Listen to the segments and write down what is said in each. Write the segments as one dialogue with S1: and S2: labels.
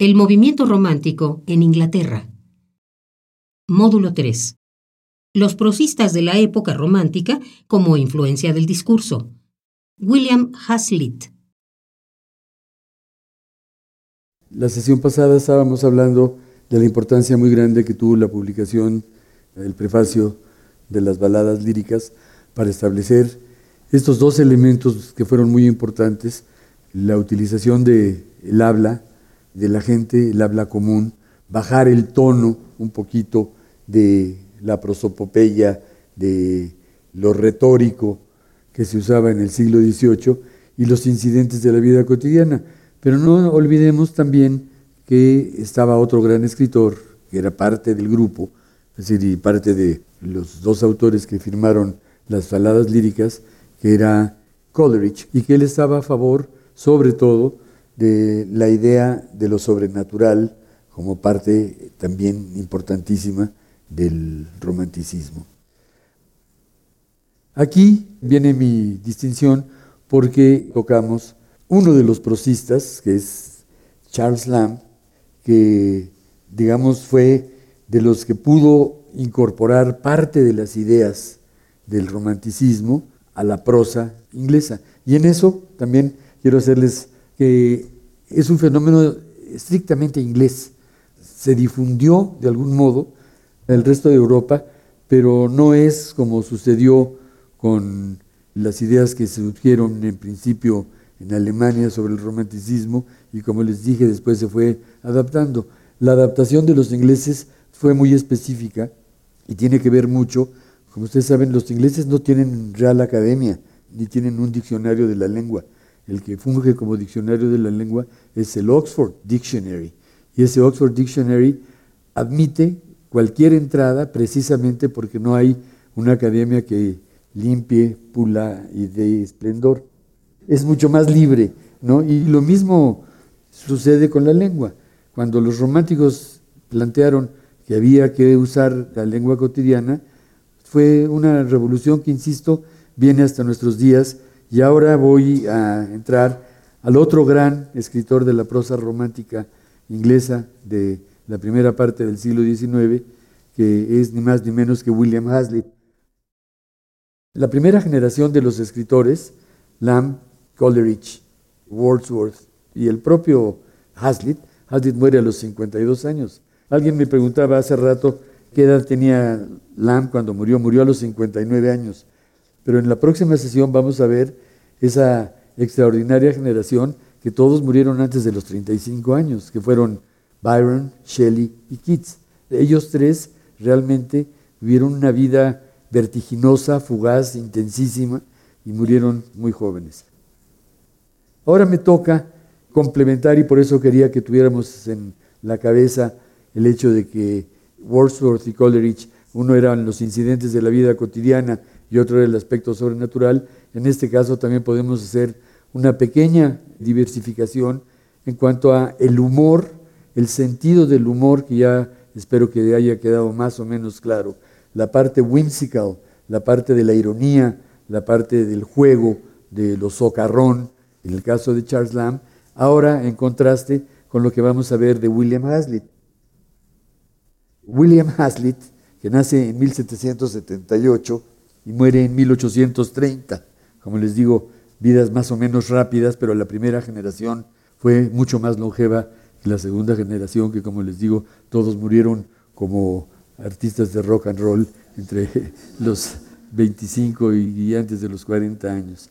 S1: El movimiento romántico en Inglaterra. Módulo 3. Los prosistas de la época romántica como influencia del discurso. William Hazlitt.
S2: La sesión pasada estábamos hablando de la importancia muy grande que tuvo la publicación, el prefacio de las baladas líricas, para establecer estos dos elementos que fueron muy importantes, la utilización del habla, de la gente, el habla común, bajar el tono un poquito de la prosopopeya, de lo retórico que se usaba en el siglo XVIII y los incidentes de la vida cotidiana. Pero no olvidemos también que estaba otro gran escritor, que era parte del grupo, es decir, y parte de los dos autores que firmaron las faladas líricas, que era Coleridge, y que él estaba a favor, sobre todo, de la idea de lo sobrenatural como parte también importantísima del romanticismo. Aquí viene mi distinción porque tocamos uno de los prosistas, que es Charles Lamb, que digamos fue de los que pudo incorporar parte de las ideas del romanticismo a la prosa inglesa. Y en eso también quiero hacerles que es un fenómeno estrictamente inglés. Se difundió de algún modo el resto de Europa, pero no es como sucedió con las ideas que surgieron en principio en Alemania sobre el romanticismo y como les dije después se fue adaptando. La adaptación de los ingleses fue muy específica y tiene que ver mucho, como ustedes saben, los ingleses no tienen real academia ni tienen un diccionario de la lengua el que funge como diccionario de la lengua es el Oxford Dictionary. Y ese Oxford Dictionary admite cualquier entrada precisamente porque no hay una academia que limpie, pula y dé esplendor. Es mucho más libre, ¿no? Y lo mismo sucede con la lengua. Cuando los románticos plantearon que había que usar la lengua cotidiana, fue una revolución que, insisto, viene hasta nuestros días y ahora voy a entrar al otro gran escritor de la prosa romántica inglesa de la primera parte del siglo XIX, que es ni más ni menos que William Hazlitt. La primera generación de los escritores, Lamb, Coleridge, Wordsworth y el propio Hazlitt, Hazlitt muere a los 52 años. Alguien me preguntaba hace rato qué edad tenía Lamb cuando murió. Murió a los 59 años. Pero en la próxima sesión vamos a ver esa extraordinaria generación que todos murieron antes de los 35 años, que fueron Byron, Shelley y Keats. Ellos tres realmente vivieron una vida vertiginosa, fugaz, intensísima y murieron muy jóvenes. Ahora me toca complementar y por eso quería que tuviéramos en la cabeza el hecho de que Wordsworth y Coleridge, uno eran los incidentes de la vida cotidiana y otro el aspecto sobrenatural. En este caso también podemos hacer una pequeña diversificación en cuanto a el humor, el sentido del humor que ya espero que haya quedado más o menos claro, la parte whimsical, la parte de la ironía, la parte del juego, de lo socarrón, en el caso de Charles Lamb, ahora en contraste con lo que vamos a ver de William Hazlitt. William Hazlitt, que nace en 1778, y muere en 1830. Como les digo, vidas más o menos rápidas, pero la primera generación fue mucho más longeva que la segunda generación, que como les digo, todos murieron como artistas de rock and roll entre los 25 y, antes de los 40 años.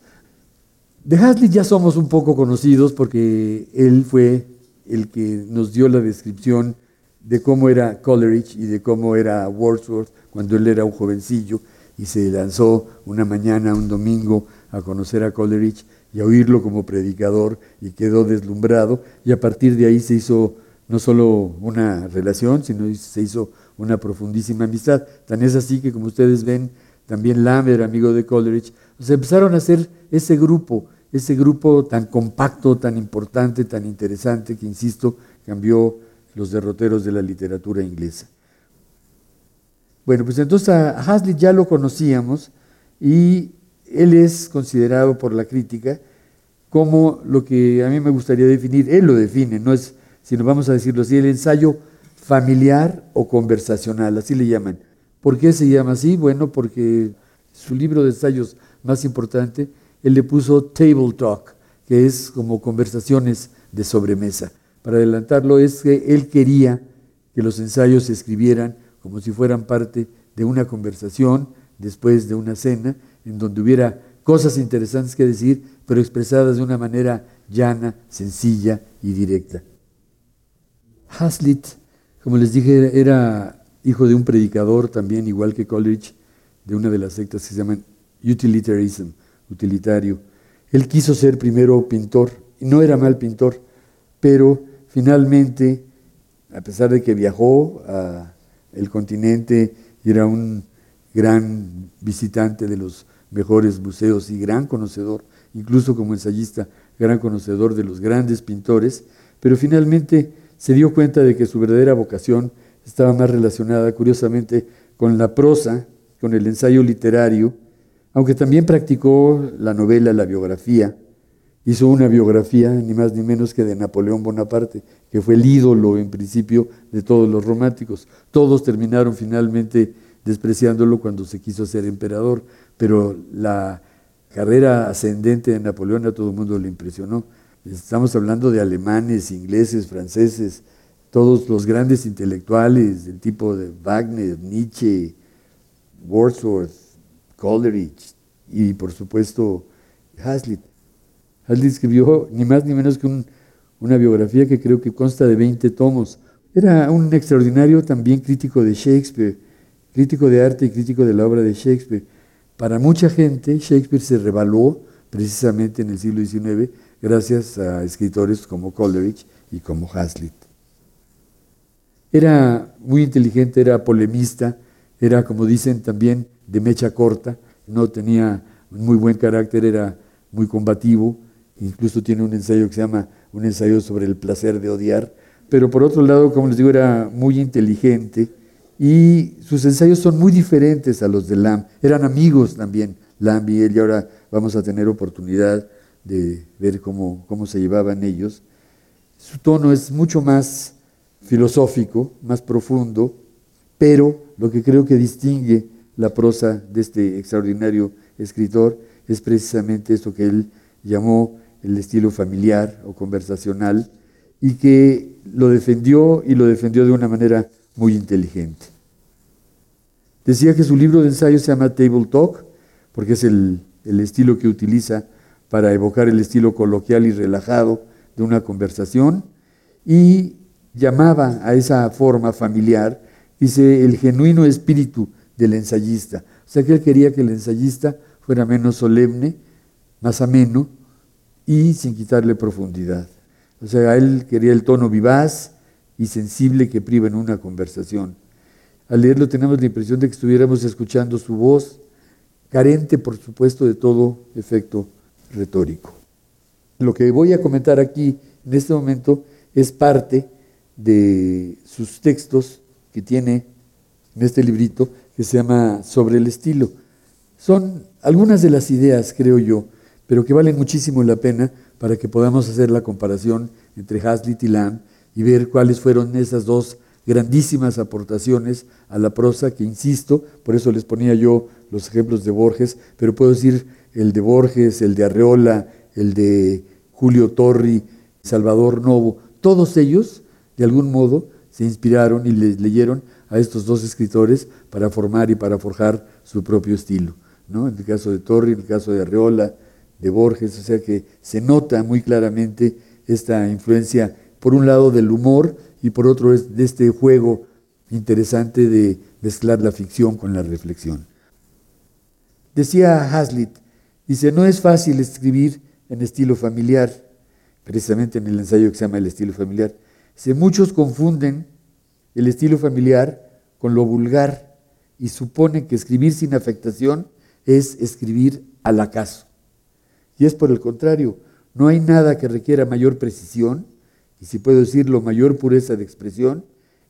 S2: De Hazlitt ya somos un poco conocidos porque él fue el que nos dio la descripción de cómo era Coleridge y de cómo era Wordsworth cuando él era un jovencillo y se lanzó una mañana, un domingo, a conocer a Coleridge y a oírlo como predicador y quedó deslumbrado y a partir de ahí se hizo no solo una relación, sino se hizo una profundísima amistad. Tan es así que como ustedes ven, también Lambert, amigo de Coleridge, se empezaron a hacer ese grupo, ese grupo tan compacto, tan importante, tan interesante, que insisto, cambió los derroteros de la literatura inglesa. Bueno, pues entonces a Hazlitt ya lo conocíamos y él es considerado por la crítica como lo que a mí me gustaría definir, él lo define, no es sino vamos a decirlo así, el ensayo familiar o conversacional, así le llaman. ¿Por qué se llama así? Bueno, porque su libro de ensayos más importante, él le puso Table Talk, que es como conversaciones de sobremesa. Para adelantarlo, es que él quería que los ensayos se escribieran como si fueran parte de una conversación después de una cena, en donde hubiera cosas interesantes que decir, pero expresadas de una manera llana, sencilla y directa. Hazlitt, como les dije, era hijo de un predicador también, igual que Coleridge, de una de las sectas que se llaman utilitarism, utilitario. Él quiso ser primero pintor, y no era mal pintor, pero finalmente, a pesar de que viajó al continente era un gran visitante de los mejores museos y gran conocedor, incluso como ensayista, gran conocedor de los grandes pintores, pero finalmente se dio cuenta de que su verdadera vocación estaba más relacionada, curiosamente, con la prosa, con el ensayo literario, aunque también practicó la novela, la biografía, hizo una biografía ni más ni menos que de Napoleón Bonaparte, que fue el ídolo en principio de todos los románticos. Todos terminaron finalmente despreciándolo cuando se quiso ser emperador, pero la carrera ascendente de Napoleón a todo el mundo le impresionó. Estamos hablando de alemanes, ingleses, franceses, todos los grandes intelectuales del tipo de Wagner, Nietzsche, Wordsworth, Coleridge y por supuesto Hazlitt. Hazlitt escribió ni más ni menos que una biografía que creo que consta de 20 tomos. Era un extraordinario también crítico de Shakespeare, crítico de arte y crítico de la obra de Shakespeare. Para mucha gente, Shakespeare se revaluó precisamente en el siglo XIX gracias a escritores como Coleridge y como Hazlitt. Era muy inteligente, era polemista, era, como dicen también, de mecha corta, no tenía muy buen carácter, era muy combativo, incluso tiene un ensayo que se llama un ensayo sobre el placer de odiar, pero por otro lado, como les digo, era muy inteligente y sus ensayos son muy diferentes a los de Lamb. Eran amigos también, Lamb y él, y ahora vamos a tener oportunidad de ver cómo, cómo se llevaban ellos. Su tono es mucho más filosófico, más profundo, pero lo que creo que distingue la prosa de este extraordinario escritor es precisamente esto que él llamó el estilo familiar o conversacional y que lo defendió y lo defendió de una manera muy inteligente. Decía que su libro de ensayo se llama Table Talk, porque es el, el estilo que utiliza para evocar el estilo coloquial y relajado de una conversación, y llamaba a esa forma familiar, dice, el genuino espíritu del ensayista. O sea que él quería que el ensayista fuera menos solemne, más ameno y sin quitarle profundidad. O sea, él quería el tono vivaz y sensible que priva en una conversación. Al leerlo tenemos la impresión de que estuviéramos escuchando su voz, carente por supuesto de todo efecto retórico. Lo que voy a comentar aquí en este momento es parte de sus textos que tiene en este librito que se llama Sobre el estilo. Son algunas de las ideas, creo yo, pero que valen muchísimo la pena para que podamos hacer la comparación entre Hazlitt y Lamb y ver cuáles fueron esas dos grandísimas aportaciones a la prosa que, insisto, por eso les ponía yo los ejemplos de Borges, pero puedo decir el de Borges, el de Arreola, el de Julio Torri, Salvador Novo, todos ellos, de algún modo, se inspiraron y les leyeron a estos dos escritores para formar y para forjar su propio estilo. ¿no? En el caso de Torri, en el caso de Arreola, de Borges, o sea que se nota muy claramente esta influencia, por un lado del humor y por otro de este juego interesante de mezclar la ficción con la reflexión. Decía Hazlitt, dice, no es fácil escribir en estilo familiar, precisamente en el ensayo que se llama El estilo familiar. Dice, muchos confunden el estilo familiar con lo vulgar y suponen que escribir sin afectación es escribir al acaso. Y es por el contrario, no hay nada que requiera mayor precisión, y si puedo decirlo, mayor pureza de expresión,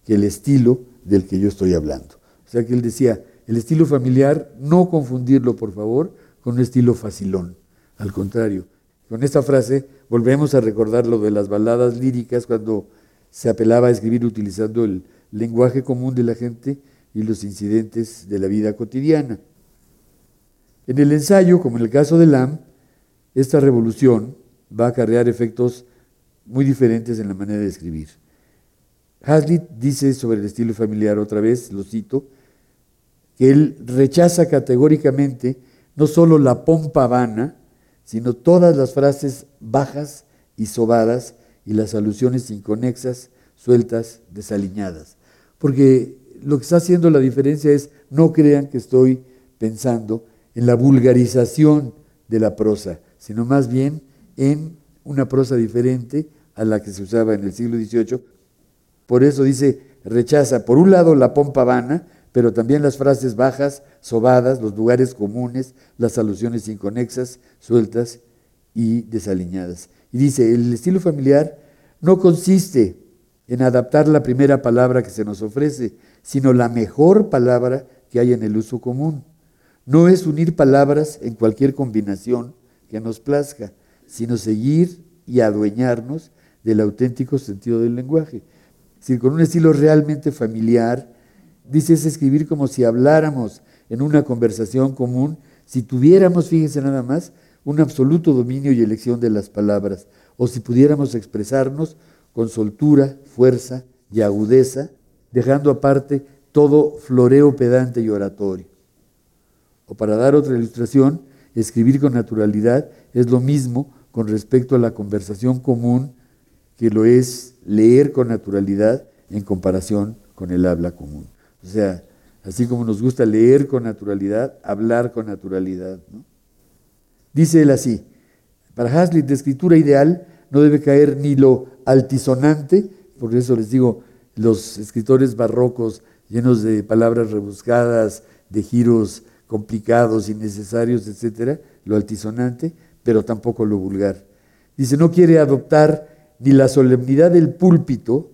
S2: que el estilo del que yo estoy hablando. O sea que él decía, el estilo familiar, no confundirlo, por favor, con un estilo facilón. Al contrario, con esta frase volvemos a recordar lo de las baladas líricas cuando se apelaba a escribir utilizando el lenguaje común de la gente y los incidentes de la vida cotidiana. En el ensayo, como en el caso de Lam, esta revolución va a acarrear efectos muy diferentes en la manera de escribir. Hazlitt dice sobre el estilo familiar otra vez, lo cito, que él rechaza categóricamente no solo la pompa vana, sino todas las frases bajas y sobadas y las alusiones inconexas, sueltas, desaliñadas. Porque lo que está haciendo la diferencia es, no crean que estoy pensando en la vulgarización de la prosa, sino más bien en una prosa diferente a la que se usaba en el siglo XVIII. Por eso dice, rechaza por un lado la pompa vana, pero también las frases bajas, sobadas, los lugares comunes, las alusiones inconexas, sueltas y desaliñadas. Y dice, el estilo familiar no consiste en adaptar la primera palabra que se nos ofrece, sino la mejor palabra que hay en el uso común. No es unir palabras en cualquier combinación que nos plazca, sino seguir y adueñarnos del auténtico sentido del lenguaje. Es con un estilo realmente familiar, dice es escribir como si habláramos en una conversación común, si tuviéramos, fíjense nada más, un absoluto dominio y elección de las palabras, o si pudiéramos expresarnos con soltura, fuerza y agudeza, dejando aparte todo floreo pedante y oratorio. O para dar otra ilustración, escribir con naturalidad es lo mismo con respecto a la conversación común que lo es leer con naturalidad en comparación con el habla común. O sea, así como nos gusta leer con naturalidad, hablar con naturalidad. Dice él así, para Hazlitt de escritura ideal no debe caer ni lo altisonante, por eso les digo, los escritores barrocos llenos de palabras rebuscadas, de giros complicados, innecesarios, etcétera, lo altisonante, pero tampoco lo vulgar. Dice, no quiere adoptar ni la solemnidad del púlpito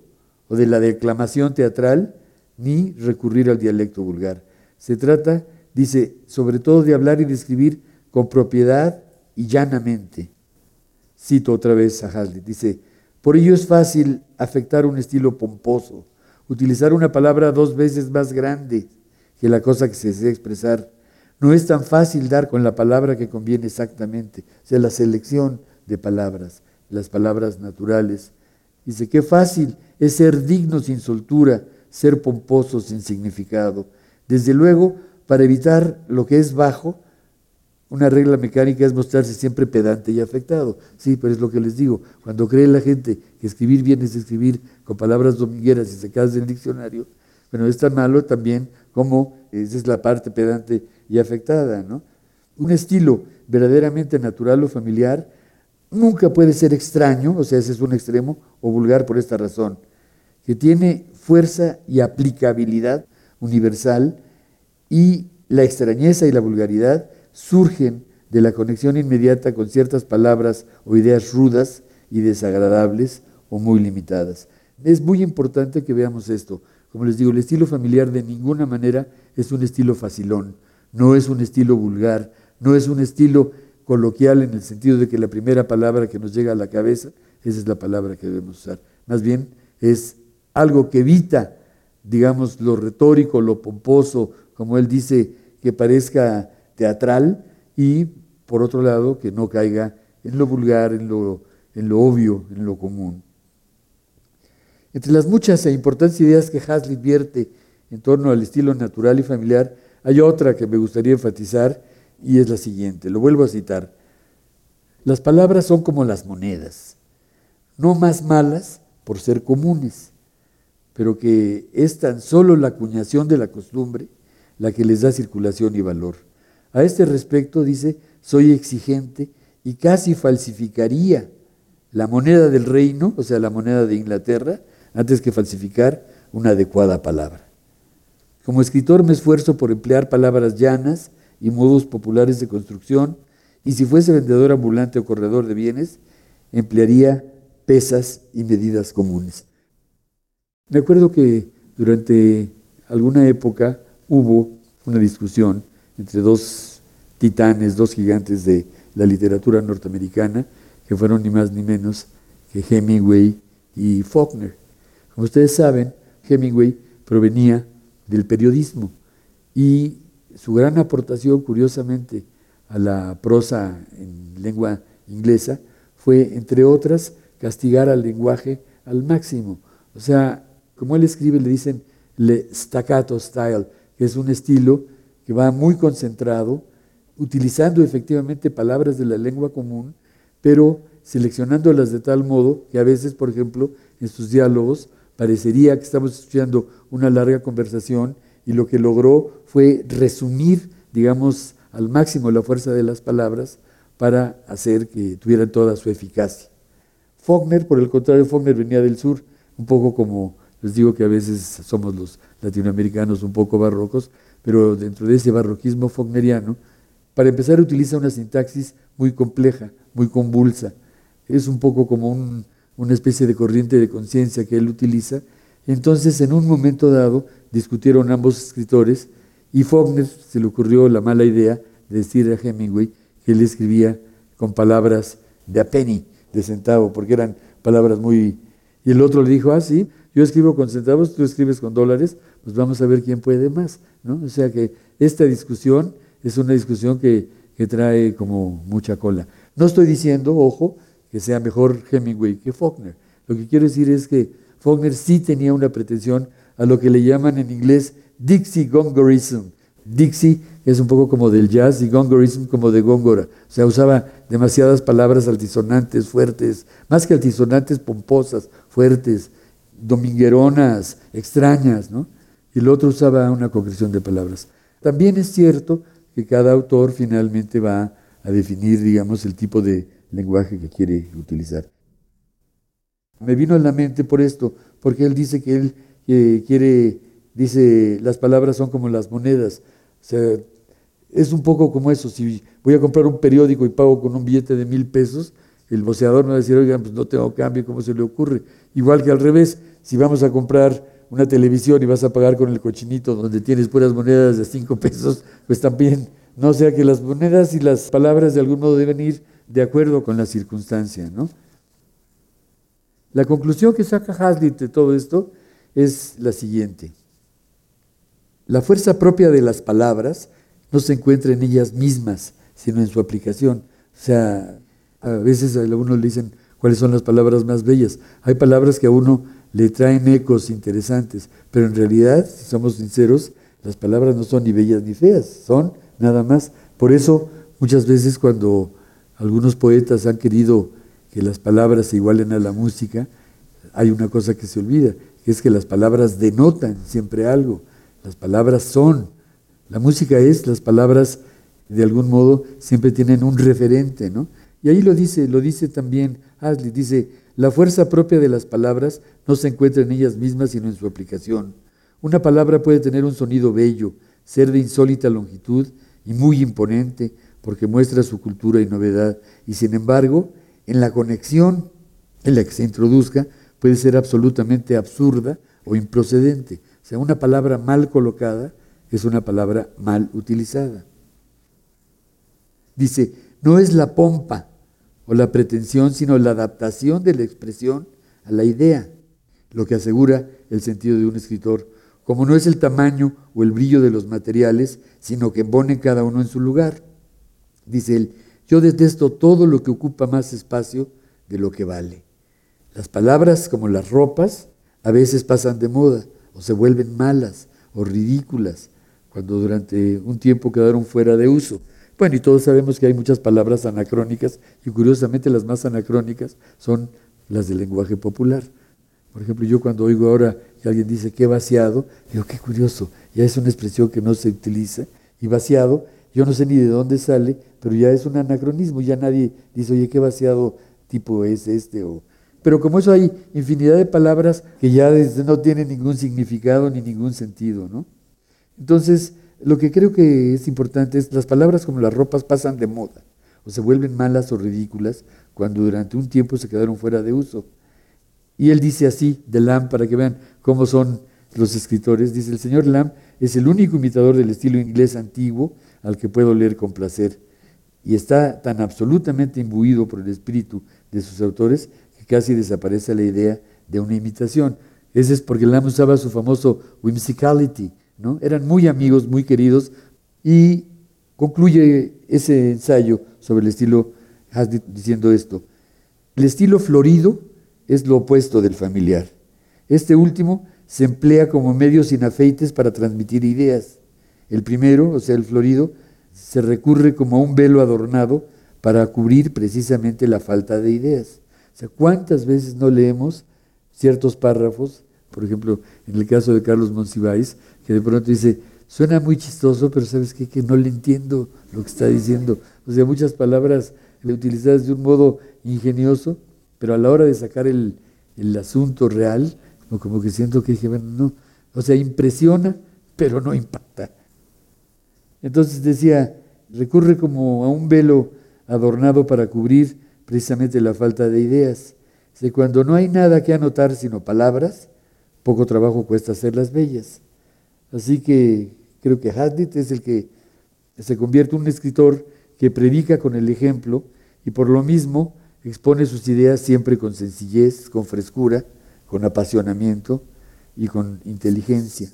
S2: o de la declamación teatral, ni recurrir al dialecto vulgar. Se trata, dice, sobre todo de hablar y de escribir con propiedad y llanamente. Cito otra vez a Hazlitt, dice, por ello es fácil afectar un estilo pomposo, utilizar una palabra dos veces más grande que la cosa que se desea expresar. No es tan fácil dar con la palabra que conviene exactamente, o sea, la selección de palabras, las palabras naturales. Dice, qué fácil es ser digno sin soltura, ser pomposo sin significado. Desde luego, para evitar lo que es bajo, una regla mecánica es mostrarse siempre pedante y afectado. Sí, pero es lo que les digo. Cuando cree la gente que escribir bien es escribir con palabras domingueras y cae del diccionario, bueno, es tan malo también como esa es la parte pedante y afectada. ¿no? Un estilo verdaderamente natural o familiar nunca puede ser extraño, o sea, ese es un extremo, o vulgar por esta razón, que tiene fuerza y aplicabilidad universal y la extrañeza y la vulgaridad surgen de la conexión inmediata con ciertas palabras o ideas rudas y desagradables o muy limitadas. Es muy importante que veamos esto. Como les digo, el estilo familiar de ninguna manera es un estilo facilón, no es un estilo vulgar, no es un estilo coloquial en el sentido de que la primera palabra que nos llega a la cabeza, esa es la palabra que debemos usar. Más bien es algo que evita, digamos, lo retórico, lo pomposo, como él dice, que parezca teatral y, por otro lado, que no caiga en lo vulgar, en lo, obvio, en lo común. Entre las muchas e importantes ideas que Hazlitt vierte en torno al estilo natural y familiar, hay otra que me gustaría enfatizar y es la siguiente. Lo vuelvo a citar. Las palabras son como las monedas, no más malas por ser comunes, pero que es tan solo la acuñación de la costumbre la que les da circulación y valor. A este respecto dice, soy exigente y casi falsificaría la moneda del reino, o sea, la moneda de Inglaterra, antes que falsificar una adecuada palabra. Como escritor me esfuerzo por emplear palabras llanas y modos populares de construcción, y si fuese vendedor ambulante o corredor de bienes, emplearía pesas y medidas comunes. Me acuerdo que durante alguna época hubo una discusión entre dos titanes, dos gigantes de la literatura norteamericana, que fueron ni más ni menos que Hemingway y Faulkner. Como ustedes saben, Hemingway provenía del periodismo y su gran aportación, curiosamente, a la prosa en lengua inglesa fue, entre otras, castigar al lenguaje al máximo. O sea, como él escribe, le dicen le staccato style, que es un estilo que va muy concentrado, utilizando efectivamente palabras de la lengua común, pero seleccionándolas de tal modo que a veces, por ejemplo, en sus diálogos parecería que estamos escuchando una larga conversación y lo que logró fue resumir, digamos, al máximo la fuerza de las palabras para hacer que tuvieran toda su eficacia. Faulkner, por el contrario, Faulkner venía del sur, un poco como les digo que a veces somos los latinoamericanos un poco barrocos, pero dentro de ese barroquismo faulkneriano, para empezar utiliza una sintaxis muy compleja, muy convulsa. Es un poco como una especie de corriente de conciencia que él utiliza. Entonces, en un momento dado, discutieron ambos escritores y Faulkner se le ocurrió la mala idea de decir a Hemingway que él escribía con palabras de a penny, de centavo, porque eran palabras muy... Y el otro le dijo, ah, sí, yo escribo con centavos, tú escribes con dólares, pues vamos a ver quién puede más. ¿no? O sea que esta discusión es una discusión que, que trae como mucha cola. No estoy diciendo, ojo, que sea mejor Hemingway que Faulkner. Lo que quiero decir es que Faulkner sí tenía una pretensión a lo que le llaman en inglés Dixie Gongorism. Dixie es un poco como del jazz y Gongorism como de Góngora. O sea, usaba demasiadas palabras altisonantes, fuertes, más que altisonantes, pomposas, fuertes, domingueronas, extrañas, ¿no? Y el otro usaba una concreción de palabras. También es cierto que cada autor finalmente va a definir, digamos, el tipo de lenguaje que quiere utilizar. Me vino a la mente por esto, porque él dice que él que quiere, dice, las palabras son como las monedas. O sea, es un poco como eso. Si voy a comprar un periódico y pago con un billete de mil pesos, el boceador me va a decir, oigan, pues no tengo cambio, ¿cómo se le ocurre? Igual que al revés, si vamos a comprar una televisión y vas a pagar con el cochinito donde tienes puras monedas de cinco pesos, pues también, no sea que las monedas y las palabras de algún modo deben ir de acuerdo con la circunstancia, ¿no? La conclusión que saca Hazlitt de todo esto es la siguiente. La fuerza propia de las palabras no se encuentra en ellas mismas, sino en su aplicación. O sea, a veces a uno le dicen cuáles son las palabras más bellas. Hay palabras que a uno le traen ecos interesantes, pero en realidad, si somos sinceros, las palabras no son ni bellas ni feas, son nada más. Por eso, muchas veces cuando algunos poetas han querido que las palabras se igualen a la música, hay una cosa que se olvida, es que las palabras denotan siempre algo, las palabras son. La música es, las palabras de algún modo siempre tienen un referente, ¿no? Y ahí lo dice, lo dice también Hasley, dice, la fuerza propia de las palabras no se encuentra en ellas mismas, sino en su aplicación. Una palabra puede tener un sonido bello, ser de insólita longitud y muy imponente, porque muestra su cultura y novedad, y sin embargo, en la conexión en la que se introduzca, puede ser absolutamente absurda o improcedente. O sea, una palabra mal colocada es una palabra mal utilizada. Dice, no es la pompa o la pretensión, sino la adaptación de la expresión a la idea, lo que asegura el sentido de un escritor, como no es el tamaño o el brillo de los materiales, sino que pone cada uno en su lugar. Dice él, yo detesto todo lo que ocupa más espacio de lo que vale. Las palabras, como las ropas, a veces pasan de moda o se vuelven malas o ridículas cuando durante un tiempo quedaron fuera de uso. Bueno, y todos sabemos que hay muchas palabras anacrónicas y curiosamente las más anacrónicas son las del lenguaje popular. Por ejemplo, yo cuando oigo ahora que alguien dice que vaciado, digo, qué curioso, ya es una expresión que no se utiliza. Y vaciado, yo no sé ni de dónde sale, pero ya es un anacronismo, ya nadie dice, oye, qué vaciado tipo es este o pero como eso hay infinidad de palabras que ya no tienen ningún significado ni ningún sentido, ¿no? Entonces, lo que creo que es importante es las palabras como las ropas pasan de moda o se vuelven malas o ridículas cuando durante un tiempo se quedaron fuera de uso. Y él dice así de Lamb, para que vean cómo son los escritores, dice, el señor Lamb es el único imitador del estilo inglés antiguo al que puedo leer con placer y está tan absolutamente imbuido por el espíritu de sus autores casi desaparece la idea de una imitación. Ese es porque Lamb usaba su famoso whimsicality, ¿no? Eran muy amigos, muy queridos, y concluye ese ensayo sobre el estilo diciendo esto. El estilo florido es lo opuesto del familiar. Este último se emplea como medio sin afeites para transmitir ideas. El primero, o sea, el florido, se recurre como a un velo adornado para cubrir precisamente la falta de ideas. O sea, ¿cuántas veces no leemos ciertos párrafos? Por ejemplo, en el caso de Carlos Monsiváis, que de pronto dice, suena muy chistoso, pero ¿sabes qué? Que no le entiendo lo que está diciendo. O sea, muchas palabras le utilizadas de un modo ingenioso, pero a la hora de sacar el, el asunto real, como que siento que dije, bueno, no, o sea, impresiona, pero no impacta. Entonces decía, recurre como a un velo adornado para cubrir precisamente la falta de ideas. Si cuando no hay nada que anotar sino palabras, poco trabajo cuesta hacerlas bellas. Así que creo que Hazlitt es el que se convierte en un escritor que predica con el ejemplo y por lo mismo expone sus ideas siempre con sencillez, con frescura, con apasionamiento y con inteligencia.